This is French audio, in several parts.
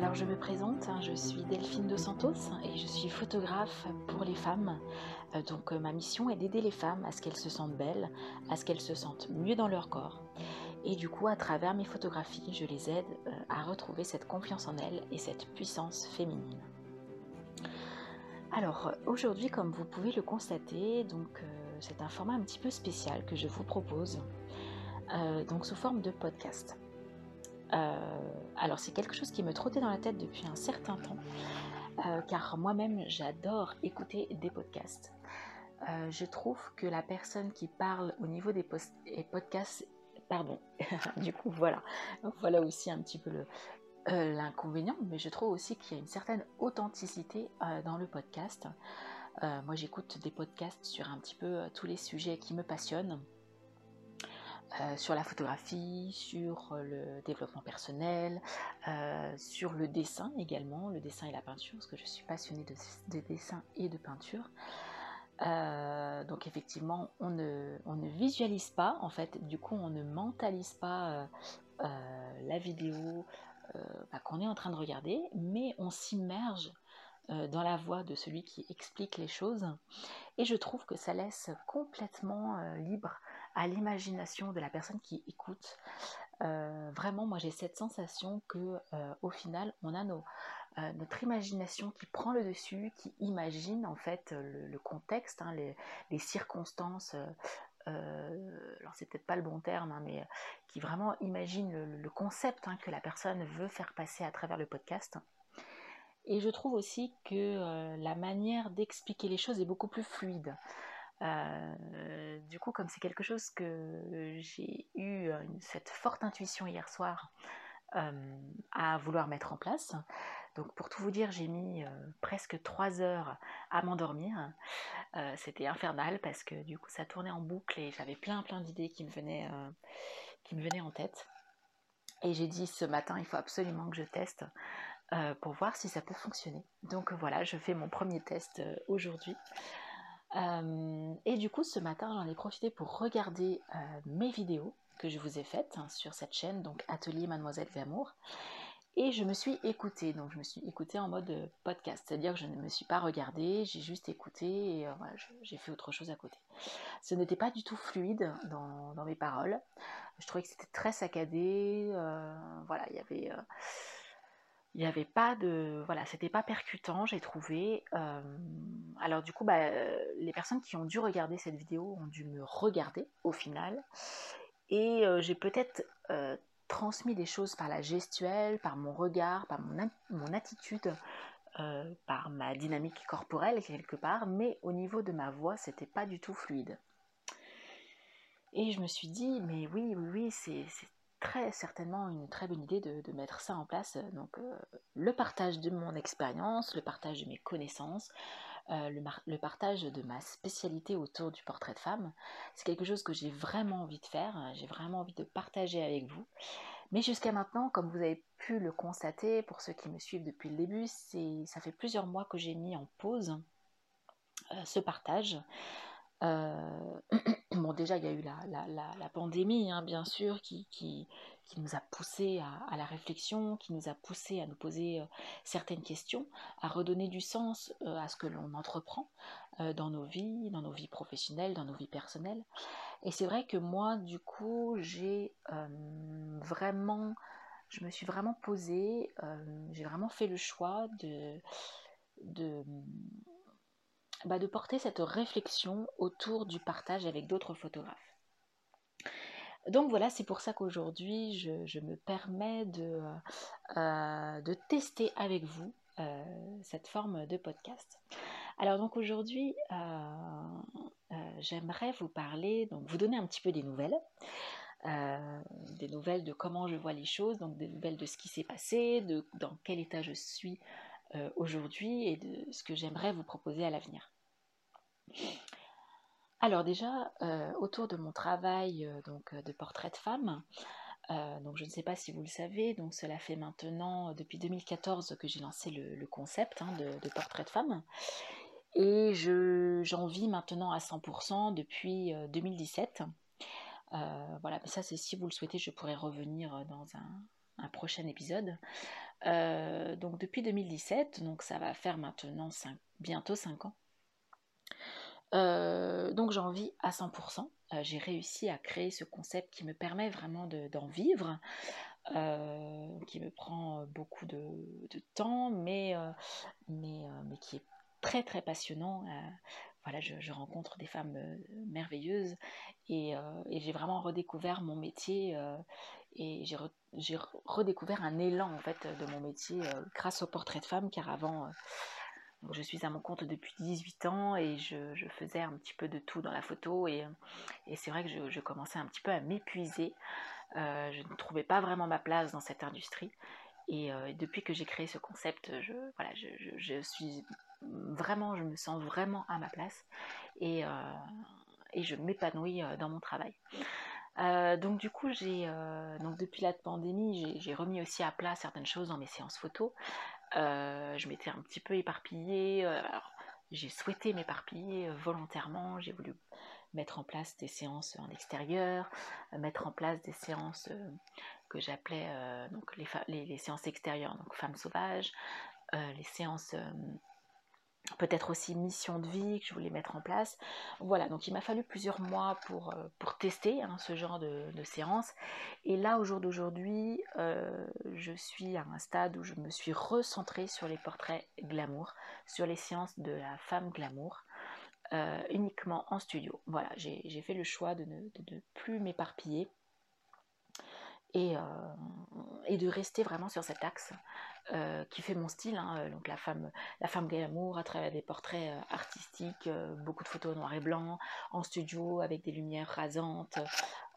Alors je me présente, hein, je suis Delphine de Santos et je suis photographe pour les femmes. Euh, donc euh, ma mission est d'aider les femmes à ce qu'elles se sentent belles, à ce qu'elles se sentent mieux dans leur corps. Et du coup, à travers mes photographies, je les aide euh, à retrouver cette confiance en elles et cette puissance féminine. Alors aujourd'hui, comme vous pouvez le constater, donc c'est un format un petit peu spécial que je vous propose, donc sous forme de podcast. Alors c'est quelque chose qui me trottait dans la tête depuis un certain temps, car moi-même j'adore écouter des podcasts. je trouve que la personne qui parle au niveau des podcasts, pardon, du coup voilà, voilà aussi un petit peu euh, l'inconvénient, mais je trouve aussi qu'il y a une certaine authenticité euh, dans le podcast. Euh, moi, j'écoute des podcasts sur un petit peu tous les sujets qui me passionnent. Sur la photographie, sur le développement personnel, sur le dessin également, le dessin et la peinture, parce que je suis passionnée de, dessin et de peinture. donc effectivement, on ne, on ne, visualise pas, en fait, du coup, on ne mentalise pas la vidéo, euh, bah, qu'on est en train de regarder, mais on s'immerge euh, dans la voix de celui qui explique les choses. Et je trouve que ça laisse complètement euh, libre à l'imagination de la personne qui écoute. vraiment, moi j'ai cette sensation que au final, on a notre imagination qui prend le dessus, qui imagine en fait le, contexte, hein, les, circonstances euh, alors c'est peut-être pas le bon terme, hein, mais euh, qui vraiment imagine le, concept hein, que la personne veut faire passer à travers le podcast. Et je trouve aussi que euh, la manière d'expliquer les choses est beaucoup plus fluide. Du coup, comme c'est quelque chose que j'ai eu cette forte intuition hier soir à vouloir mettre en place, donc pour tout vous dire, j'ai mis euh, presque 3 heures à m'endormir. Euh, c'était infernal parce que du coup ça tournait en boucle et j'avais plein plein d'idées qui, me venaient, euh, qui me venaient en tête. Et j'ai dit ce matin, il faut absolument que je teste pour voir si ça peut fonctionner. Donc voilà, je fais mon premier test aujourd'hui. Et du coup, ce matin, j'en ai profité pour regarder mes vidéos que je vous ai faites hein, sur cette chaîne, donc Atelier Mademoiselle Glamour. Et je me suis écoutée, donc je me suis écoutée en mode euh, podcast, c'est-à-dire que je ne me suis pas regardée, j'ai juste écouté et euh, j'ai fait autre chose à côté. Ce n'était pas du tout fluide dans, mes paroles, je trouvais que c'était très saccadé, euh, voilà, il y avait... il n'y avait pas de voilà c'était pas percutant j'ai trouvé alors du coup bah, les personnes qui ont dû regarder cette vidéo ont dû me regarder au final et j'ai peut-être transmis des choses par la gestuelle, par mon regard, par mon, attitude, par ma dynamique corporelle quelque part, mais au niveau de ma voix, c'était pas du tout fluide. Et je me suis dit, mais oui, oui, oui, c'est très certainement une très bonne idée de, mettre ça en place. Donc, euh, le partage de mon expérience, le partage de mes connaissances, euh, le, partage de ma spécialité autour du portrait de femme. C'est quelque chose que j'ai vraiment envie de faire, j'ai vraiment envie de partager avec vous. Mais jusqu'à maintenant, comme vous avez pu le constater, pour ceux qui me suivent depuis le début, ça fait plusieurs mois que j'ai mis en pause euh, ce partage. Euh, bon, déjà, il y a eu la, pandémie, hein, bien sûr, qui, nous a poussé à, la réflexion, qui nous a poussé à nous poser euh, certaines questions, à redonner du sens euh, à ce que l'on entreprend euh, dans nos vies, dans nos vies professionnelles, dans nos vies personnelles. Et c'est vrai que moi, du coup, j'ai vraiment, je me suis vraiment posée, j'ai vraiment fait le choix de, bah, de porter cette réflexion autour du partage avec d'autres photographes. Donc voilà, c'est pour ça qu'aujourd'hui, je, me permets de, euh, de, tester avec vous euh, cette forme de podcast. Alors donc aujourd'hui, euh, j'aimerais vous parler, donc vous donner un petit peu des nouvelles. des nouvelles de comment je vois les choses, donc des nouvelles de ce qui s'est passé, de dans quel état je suis aujourd'hui et de ce que j'aimerais vous proposer à l'avenir. Alors déjà, euh, autour de mon travail euh, donc, euh, de portrait de femme, donc je ne sais pas si vous le savez, donc cela fait maintenant depuis 2014 que j'ai lancé le, concept hein, de, portrait de femme. Et j'en vis maintenant à 100% depuis 2017. voilà, mais ça c'est si vous le souhaitez, je pourrais revenir dans un, prochain épisode. donc depuis 2017, donc ça va faire maintenant bientôt 5 ans. donc j'en vis à 100%. j'ai réussi à créer ce concept qui me permet vraiment d'en vivre. Euh, qui me prend beaucoup de, temps, mais, euh, mais, euh, mais, qui est très très passionnant. voilà, je, rencontre des femmes merveilleuses et, j'ai vraiment redécouvert mon métier et j'ai redécouvert un élan en fait de mon métier grâce au portrait de femme car avant je suis à mon compte depuis 18 ans et je, faisais un petit peu de tout dans la photo et, c'est vrai que je, commençais un petit peu à m'épuiser euh, je ne trouvais pas vraiment ma place dans cette industrie. Et euh, depuis que j'ai créé ce concept, je, voilà, je, suis vraiment, je me sens vraiment à ma place euh, et je m'épanouis dans mon travail. Donc du coup, j'ai donc depuis la pandémie, j'ai remis aussi à plat certaines choses dans mes séances photos. je m'étais un petit peu éparpillée. j'ai souhaité m'éparpiller volontairement. J'ai voulu mettre en place des séances en extérieur, euh, mettre en place des séances euh, que j'appelais euh, donc les, séances extérieures, donc femmes sauvages, les séances peut-être aussi mission de vie que je voulais mettre en place. Voilà, donc il m'a fallu plusieurs mois pour, pour tester hein, ce genre de, séance. Et là, au jour d'aujourd'hui, je suis à un stade où je me suis recentrée sur les portraits glamour, sur les séances de la femme glamour. Euh, uniquement en studio. Voilà, j'ai fait le choix de ne, plus m'éparpiller et, euh, et, de rester vraiment sur cet axe euh, qui fait mon style. Hein. donc la femme, la femme glamour à travers des portraits artistiques, beaucoup de photos noir et blanc, en studio avec des lumières rasantes.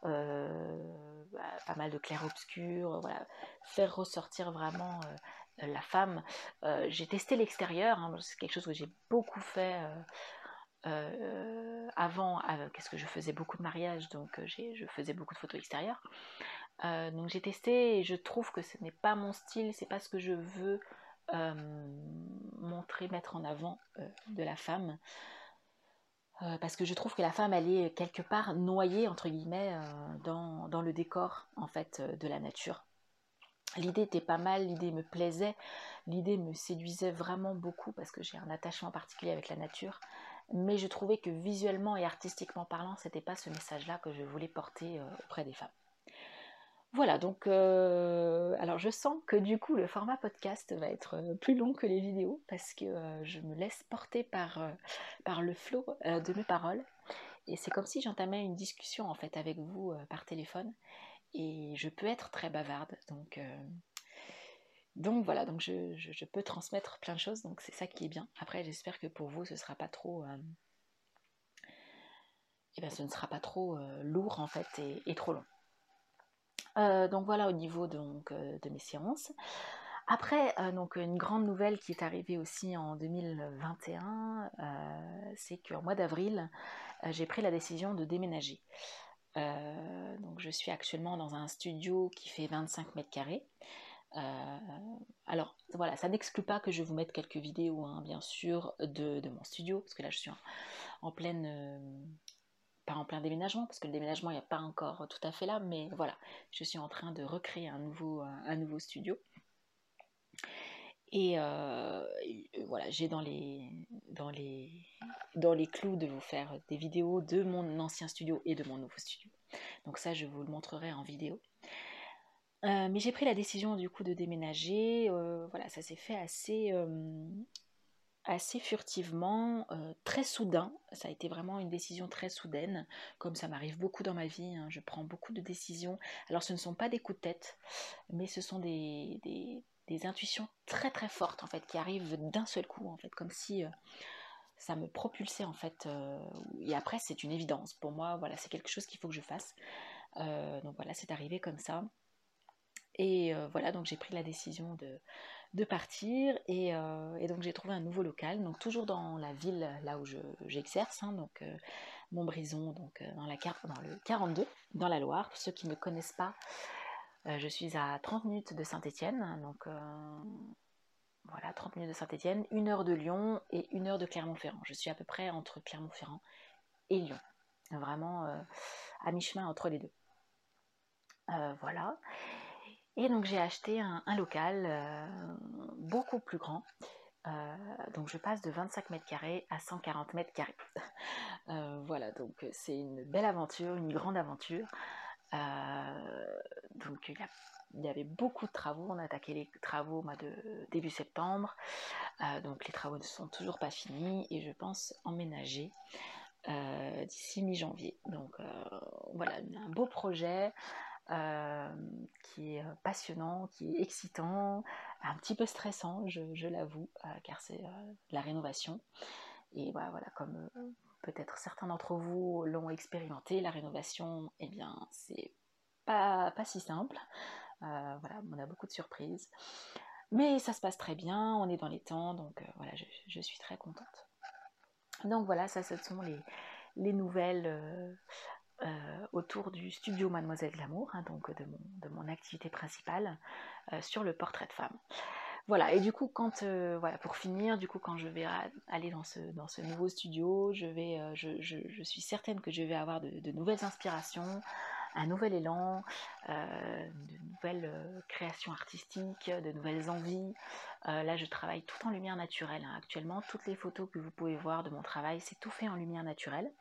Bah, pas mal de clair-obscur, faire ressortir vraiment la femme. j'ai testé l'extérieur, hein, c'est quelque chose que j'ai beaucoup fait euh, avant, euh, qu'est-ce que je faisais beaucoup de mariages, donc euh, je faisais beaucoup de photos extérieures. Donc j'ai testé et je trouve que ce n'est pas mon style, c'est pas ce que je veux montrer, mettre en avant de la femme. parce que je trouve que la femme, elle est quelque part noyée, entre guillemets, dans, dans, le décor, en fait, de la nature. L'idée était pas mal, l'idée me plaisait, l'idée me séduisait vraiment beaucoup parce que j'ai un attachement particulier avec la nature mais je trouvais que visuellement et artistiquement parlant, c'était pas ce message-là que je voulais porter euh, auprès des femmes. Voilà, donc euh, alors je sens que du coup le format podcast va être euh, plus long que les vidéos parce que je me laisse porter par, le flot de mes paroles et c'est comme si j'entamais une discussion en fait avec vous par téléphone et je peux être très bavarde donc donc voilà, donc je, peux transmettre plein de choses, donc c'est ça qui est bien. Après, j'espère que pour vous, ce sera pas trop, euh, eh ben, ce ne sera pas trop euh, lourd en fait et, trop long. Euh, donc voilà au niveau donc, de mes séances. Après, donc une grande nouvelle qui est arrivée aussi en 2021, c'est qu'en mois d'avril, j'ai pris la décision de déménager. donc je suis actuellement dans un studio qui fait 25 mètres carrés. Euh, alors voilà, ça n'exclut pas que je vous mette quelques vidéos, hein, bien sûr, de, mon studio, parce que là je suis en, pleine... Euh, pas en plein déménagement, parce que le déménagement a pas encore tout à fait là, mais voilà, je suis en train de recréer un nouveau, un nouveau studio. Et, euh, voilà, j'ai dans les, dans, les, dans les clous de vous faire des vidéos de mon ancien studio et de mon nouveau studio. Donc ça, je vous le montrerai en vidéo. Euh, mais j'ai pris la décision du coup de déménager. Euh, voilà, ça s'est fait assez, euh, assez furtivement, très soudain. Ça a été vraiment une décision très soudaine, comme ça m'arrive beaucoup dans ma vie. Hein. Je prends beaucoup de décisions. Alors ce ne sont pas des coups de tête, mais ce sont des, intuitions très très fortes en fait qui arrivent d'un seul coup en fait, comme si ça me propulsait en fait. et après c'est une évidence pour moi. Voilà, c'est quelque chose qu'il faut que je fasse. donc voilà, c'est arrivé comme ça. Et euh, voilà, donc j'ai pris la décision de, partir euh, et, donc j'ai trouvé un nouveau local, donc toujours dans la ville là où j'exerce, hein, donc euh, Montbrison, donc dans, la, dans le 42, dans la Loire. Pour ceux qui ne connaissent pas, je suis à 30 minutes de Saint-Étienne, donc voilà, 30 minutes de Saint-Étienne, une heure de Lyon et une heure de Clermont-Ferrand. Je suis à peu près entre Clermont-Ferrand et Lyon. Vraiment à mi-chemin entre les deux. voilà. Et donc j'ai acheté un, local beaucoup plus grand. donc je passe de 25 mètres carrés à 140 mètres carrés. voilà, donc c'est une belle aventure, une grande aventure. donc il y avait beaucoup de travaux. On a attaqué les travaux de début septembre. Euh, donc les travaux ne sont toujours pas finis et je pense emménager euh, d'ici mi-janvier. Donc euh, voilà, un beau projet qui est passionnant, qui est excitant, un petit peu stressant, je, l'avoue, car c'est la rénovation. Et voilà, voilà comme peut-être certains d'entre vous l'ont expérimenté, la rénovation, eh bien, c'est pas, pas si simple. Euh, voilà, on a beaucoup de surprises. Mais ça se passe très bien, on est dans les temps, donc euh, voilà, je, suis très contente. Donc voilà, ça, ce sont les, les nouvelles euh, autour du studio Mademoiselle Glamour, hein, donc de mon, activité principale sur le portrait de femme. Voilà, et du coup, quand, voilà, pour finir, du coup, quand je vais aller dans ce, nouveau studio, je, suis certaine que je vais avoir de, nouvelles inspirations, un nouvel élan, euh, de nouvelles euh, créations artistiques, de nouvelles envies. Euh, là, je travaille tout en lumière naturelle. Hein. Actuellement, toutes les photos que vous pouvez voir de mon travail, c'est tout fait en lumière naturelle.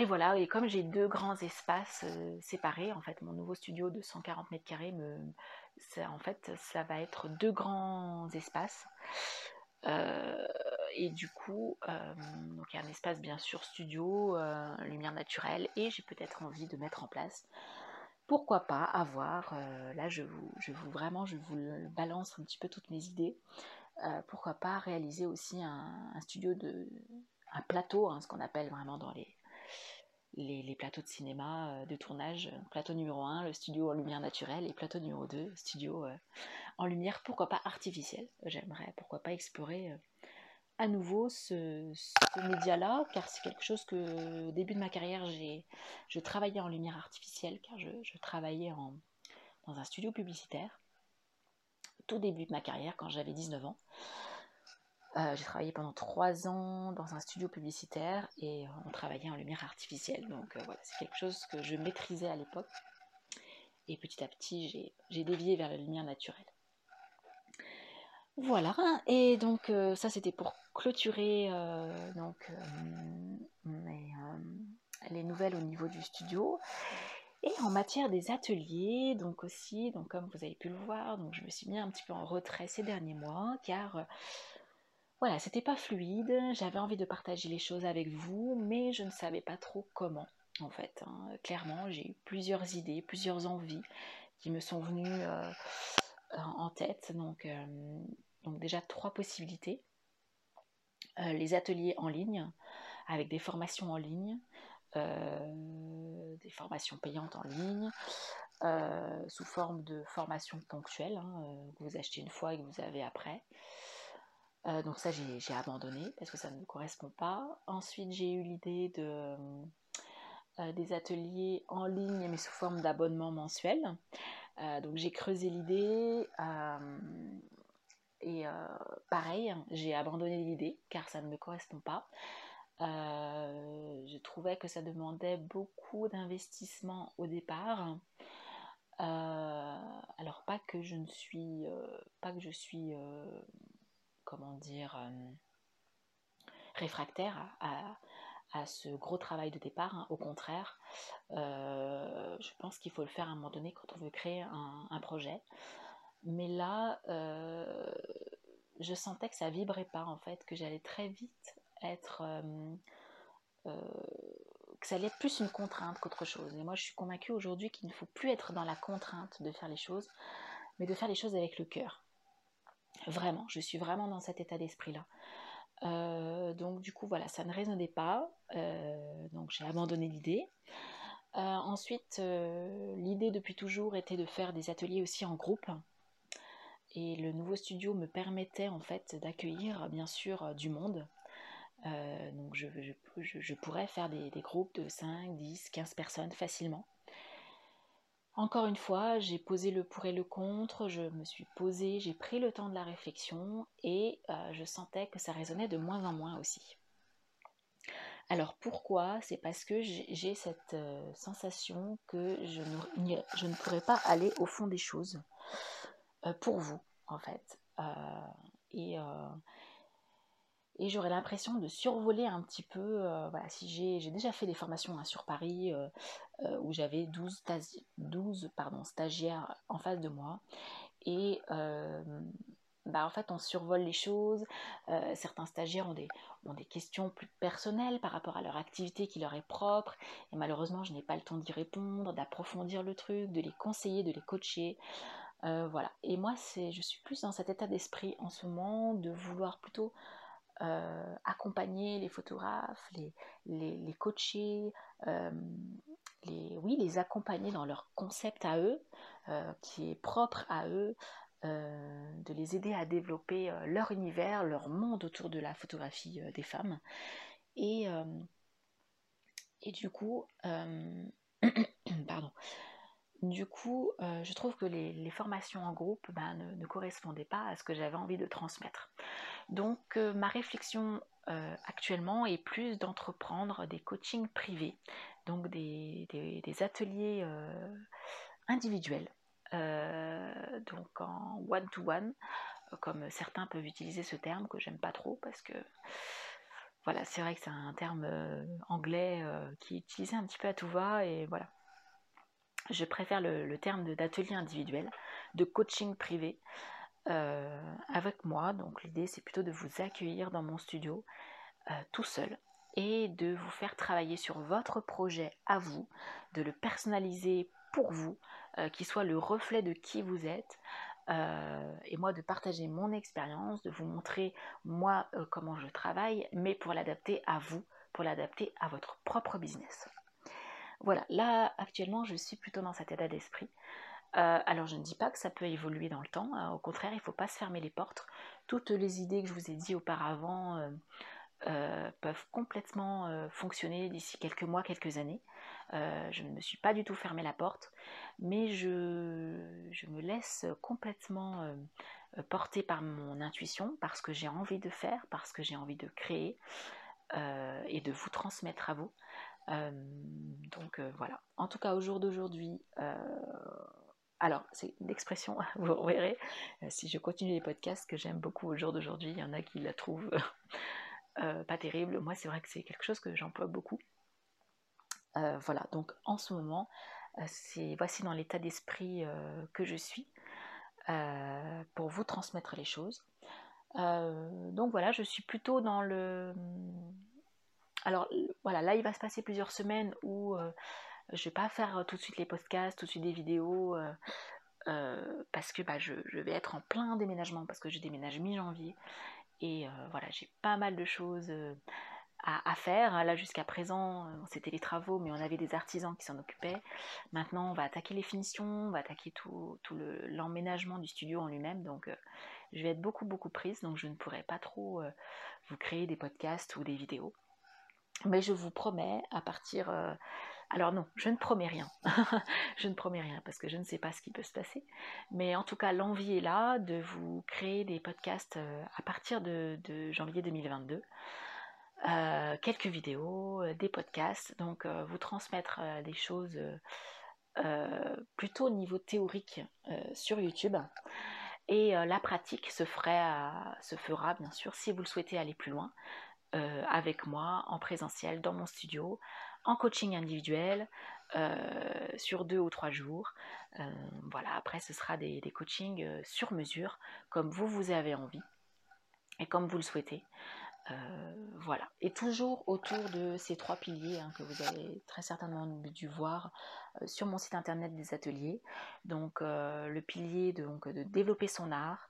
Et voilà, et comme j'ai deux grands espaces séparés, en fait, mon nouveau studio de 140 mètres carrés, en fait, ça va être deux grands espaces. Euh, et du coup, euh, donc un espace bien sûr studio, euh, lumière naturelle, et j'ai peut-être envie de mettre en place, pourquoi pas avoir, là je vous, je vous vraiment, je vous balance un petit peu toutes mes idées, pourquoi pas réaliser aussi un, studio de, un plateau, hein, ce qu'on appelle vraiment dans les, les, plateaux de cinéma de tournage. Plateau numéro 1, le studio en lumière naturelle, et plateau numéro 2, studio en lumière, pourquoi pas artificielle. J'aimerais, pourquoi pas explorer à nouveau ce, média-là, car c'est quelque chose que au début de ma carrière, je travaillais en lumière artificielle, car je, travaillais dans un studio publicitaire, tout début de ma carrière, quand j'avais 19 ans. Euh, j'ai travaillé pendant trois ans dans un studio publicitaire et on travaillait en lumière artificielle. Donc euh, voilà, c'est quelque chose que je maîtrisais à l'époque. Et petit à petit, j'ai dévié vers la lumière naturelle. Voilà, et donc euh, ça c'était pour clôturer euh, donc, euh, les nouvelles au niveau du studio. Et en matière des ateliers, donc aussi, donc comme vous avez pu le voir, donc je me suis mis un petit peu en retrait ces derniers mois, car voilà, c'était pas fluide, j'avais envie de partager les choses avec vous, mais je ne savais pas trop comment, en fait. Hein. Clairement, j'ai eu plusieurs idées, plusieurs envies qui me sont venues en tête, donc donc déjà trois possibilités. Euh, les ateliers en ligne, avec des formations en ligne, euh, des formations payantes en ligne, euh, sous forme de formation ponctuelle, hein, que vous achetez une fois et que vous avez après. Donc ça j'ai abandonné parce que ça ne me correspond pas. Ensuite j'ai eu l'idée de des ateliers en ligne mais sous forme d'abonnement mensuel. donc j'ai creusé l'idée et euh, pareil, j'ai abandonné l'idée car ça ne me correspond pas. Euh, je trouvais que ça demandait beaucoup d'investissement au départ. Euh, alors pas que je ne suis pas que je suis comment dire réfractaire à, ce gros travail de départ. Hein. Au contraire, je pense qu'il faut le faire à un moment donné quand on veut créer un projet. Mais là, euh, je sentais que ça vibrait pas en fait, que j'allais très vite être. Euh, euh, que ça allait être plus une contrainte qu'autre chose. Et moi, je suis convaincue aujourd'hui qu'il ne faut plus être dans la contrainte de faire les choses, mais de faire les choses avec le cœur. Vraiment, je suis vraiment dans cet état d'esprit-là. donc du coup, voilà, ça ne résonnait pas. donc j'ai abandonné l'idée. ensuite, l'idée depuis toujours était de faire des ateliers aussi en groupe. Et le nouveau studio me permettait en fait d'accueillir bien sûr du monde. Euh, donc je, je, pourrais faire des, groupes de 5, 10, 15 personnes facilement. Encore une fois, j'ai posé le pour et le contre, je me suis posée, j'ai pris le temps de la réflexion et euh, je sentais que ça résonnait de moins en moins aussi. Alors pourquoi? C'est parce que j'ai cette sensation que je ne, pourrais pas aller au fond des choses pour vous, en fait. Et j'aurais l'impression de survoler un petit peu. voilà, si j'ai déjà fait des formations hein, sur Paris où j'avais 12, 12 pardon, stagiaires en face de moi. Et bah, en fait, on survole les choses. Euh, certains stagiaires ont des, ont des questions plus personnelles par rapport à leur activité qui leur est propre. Et malheureusement, je n'ai pas le temps d'y répondre, d'approfondir le truc, de les conseiller, de les coacher. Euh, voilà. Et moi, je suis plus dans cet état d'esprit en ce moment de vouloir plutôt euh, accompagner les photographes, les, les, coacher, les, oui, les accompagner dans leur concept à eux, qui est propre à eux, euh, de les aider à développer euh, leur univers, leur monde autour de la photographie euh, des femmes. Et, et du coup, pardon. Du coup, je trouve que les, formations en groupe ben, ne, correspondaient pas à ce que j'avais envie de transmettre. Donc, ma réflexion actuellement est plus d'entreprendre des coachings privés, donc des ateliers individuels euh, donc en one-to-one, comme certains peuvent utiliser ce terme que j'aime pas trop parce que voilà, c'est vrai que c'est un terme euh, anglais euh, qui est utilisé un petit peu à tout va et voilà. Je préfère le, terme d'atelier individuel, de coaching privé avec moi. Donc l'idée c'est plutôt de vous accueillir dans mon studio tout seul et de vous faire travailler sur votre projet à vous, de le personnaliser pour vous, euh, qui soit le reflet de qui vous êtes. Euh, et moi de partager mon expérience, de vous montrer moi euh, comment je travaille, mais pour l'adapter à vous, pour l'adapter à votre propre business. Voilà, là actuellement je suis plutôt dans cet état d'esprit. Alors je ne dis pas que ça peut évoluer dans le temps, au contraire il ne faut pas se fermer les portes. Toutes les idées que je vous ai dit auparavant peuvent complètement fonctionner d'ici quelques mois, quelques années. Euh, je ne me suis pas du tout fermé la porte, mais je, me laisse complètement euh, porter par mon intuition, parce que j'ai envie de faire, parce que j'ai envie de créer euh, et de vous transmettre à vous. donc voilà. En tout cas, au jour d'aujourd'hui, alors, c'est une expression, vous verrez, si je continue les podcasts que j'aime beaucoup au jour d'aujourd'hui, il y en a qui la trouvent pas terrible. Moi, c'est vrai que c'est quelque chose que j'emploie beaucoup. Euh, voilà, donc en ce moment, euh, voici dans l'état d'esprit euh, que je suis pour vous transmettre les choses. donc voilà, je suis plutôt dans le. Alors voilà, là il va se passer plusieurs semaines où je vais pas faire tout de suite les podcasts, tout de suite des vidéos. parce que bah, je, vais être en plein déménagement parce que je déménage mi-janvier et voilà j'ai pas mal de choses à, faire. Là, jusqu'à présent, euh, c'était les travaux, mais on avait des artisans qui s'en occupaient. Maintenant, on va attaquer les finitions, on va attaquer tout, l'emménagement du studio en lui-même. Donc, euh, je vais être beaucoup, beaucoup prise, donc je ne pourrai pas trop euh, vous créer des podcasts ou des vidéos. Mais je vous promets, à partir... alors non, je ne promets rien. je ne promets rien parce que je ne sais pas ce qui peut se passer. Mais en tout cas, l'envie est là de vous créer des podcasts à partir de, janvier 2022. Euh, quelques vidéos, euh, des podcasts, donc euh, vous transmettre des choses plutôt au niveau théorique sur YouTube. Et la pratique se fera bien sûr si vous le souhaitez aller plus loin avec moi en présentiel dans mon studio, en coaching individuel sur deux ou trois jours. voilà, après ce sera des, des coachings sur mesure comme vous vous avez envie et comme vous le souhaitez. Euh, voilà. Et toujours autour de ces trois piliers hein, que vous avez très certainement dû voir euh, sur mon site internet des ateliers. Donc euh, le pilier donc, de développer son art,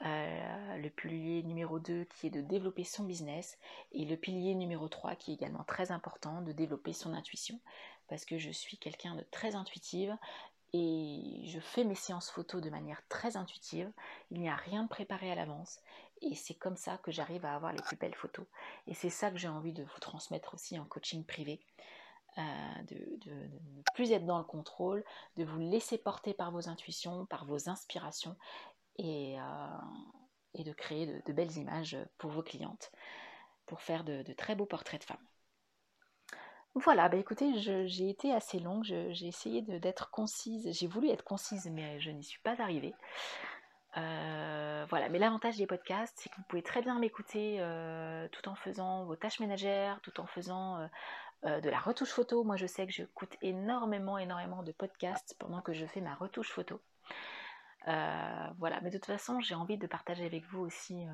le pilier numéro 2 qui est de développer son business et le pilier numéro 3 qui est également très important de développer son intuition parce que je suis quelqu'un de très intuitive et je fais mes séances photos de manière très intuitive. Il n'y a rien de préparé à l'avance et c'est comme ça que j'arrive à avoir les plus belles photos. Et c'est ça que j'ai envie de vous transmettre aussi en coaching privé. Euh, de, ne plus être dans le contrôle, de vous laisser porter par vos intuitions, par vos inspirations et, euh, de créer de, belles images pour vos clientes, pour faire de, très beaux portraits de femmes. Voilà, bah écoutez, j'ai été assez longue, j'ai essayé d'être concise, j'ai voulu être concise, mais je n'y suis pas arrivée. Euh, voilà, mais l'avantage des podcasts, c'est que vous pouvez très bien m'écouter euh, tout en faisant vos tâches ménagères, tout en faisant de la retouche photo. Moi, je sais que j'écoute énormément, énormément de podcasts pendant que je fais ma retouche photo. Voilà, mais de toute façon, j'ai envie de partager avec vous aussi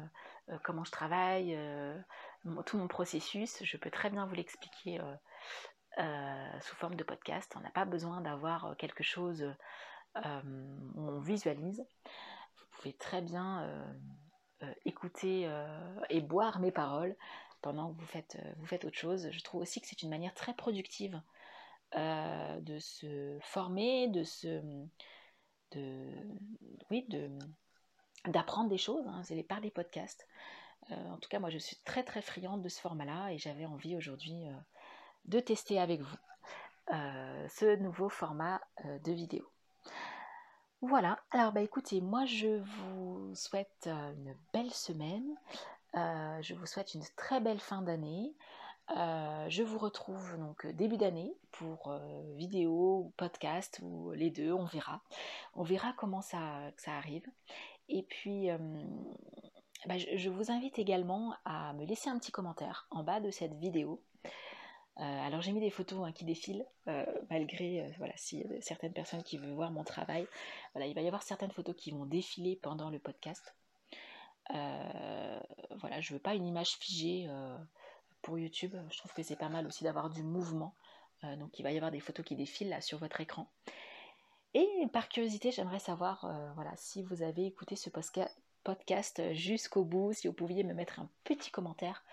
comment je travaille, tout mon processus. Je peux très bien vous l'expliquer sous forme de podcast. On n'a pas besoin d'avoir quelque chose où on visualise très bien euh, euh, écouter euh, et boire mes paroles pendant que vous faites, vous faites autre chose. Je trouve aussi que c'est une manière très productive de se former, de se, oui, d'apprendre des choses. Hein, c'est par les podcasts. en tout cas, moi, je suis très très friande de ce format-là et j'avais envie aujourd'hui de tester avec vous ce nouveau format de vidéo. Voilà, alors bah écoutez, moi je vous souhaite euh, une belle semaine, euh, je vous souhaite une très belle fin d'année. Euh, je vous retrouve donc début d'année pour vidéo ou podcast ou les deux, on verra. On verra comment ça, ça arrive. Et puis, bah, je vous invite également à me laisser un petit commentaire en bas de cette vidéo euh, alors j'ai mis des photos hein, qui défilent, euh, malgré, euh, voilà, si certaines personnes qui veulent voir mon travail, voilà, il va y avoir certaines photos qui vont défiler pendant le podcast. voilà, je veux pas une image figée YouTube, je trouve que c'est pas mal aussi d'avoir du mouvement. donc il va y avoir des photos qui défilent là sur votre écran. Et par curiosité, j'aimerais savoir voilà, si vous avez écouté ce podcast jusqu'au bout, si vous pouviez me mettre un petit commentaire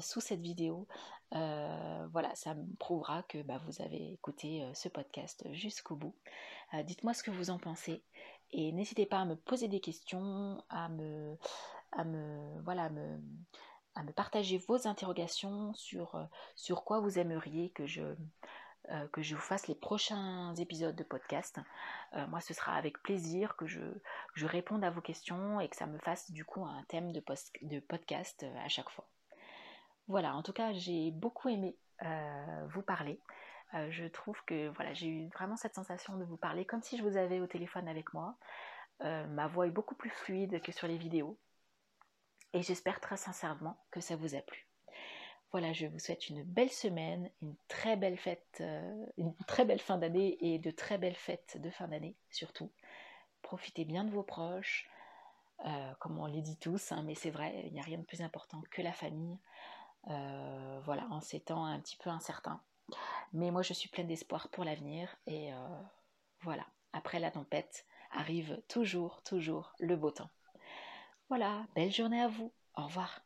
sous cette vidéo euh, voilà, ça me prouvera que bah, vous avez écouté euh, ce podcast jusqu'au bout. Euh, dites-moi ce que vous en pensez et n'hésitez pas à me poser des questions, à me, à me, voilà, me, à me partager vos interrogations sur, sur quoi vous aimeriez que je, que je vous fasse les prochains épisodes de podcast. moi, ce sera avec plaisir que je, je réponde à vos questions et que ça me fasse du coup un thème de, podcast à chaque fois. Voilà, en tout cas, j'ai beaucoup aimé euh, vous parler. Euh, je trouve que voilà, j'ai eu vraiment cette sensation de vous parler comme si je vous avais au téléphone avec moi. Euh, ma voix est beaucoup plus fluide que sur les vidéos. Et j'espère très sincèrement que ça vous a plu. Voilà, je vous souhaite une belle semaine, une très belle fête, une très belle fin d'année et de très belles fêtes de fin d'année surtout. Profitez bien de vos proches, comme on les dit tous, hein, mais c'est vrai, il n'y a rien de plus important que la famille. Euh, voilà, en ces temps un petit peu incertains. Mais moi, je suis pleine d'espoir pour l'avenir et euh, voilà, après la tempête arrive toujours, toujours le beau temps. Voilà, belle journée à vous. Au revoir.